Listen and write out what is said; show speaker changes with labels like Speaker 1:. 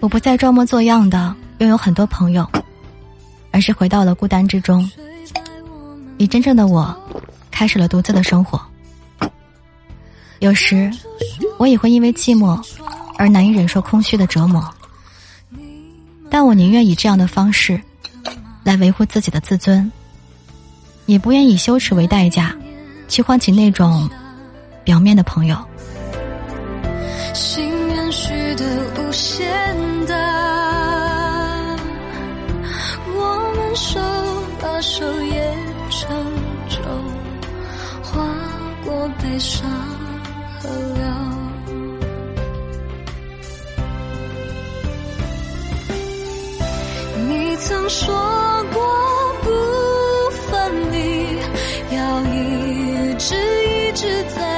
Speaker 1: 我不再装模作样的拥有很多朋友，而是回到了孤单之中，以真正的我，开始了独自的生活。有时，我也会因为寂寞而难以忍受空虚的折磨，但我宁愿以这样的方式来维护自己的自尊，也不愿以羞耻为代价去换取那种表面的朋友。
Speaker 2: 心愿许的无限大，我们手把手也成舟，划过悲伤河流。你曾说过不分离，要一直一直在。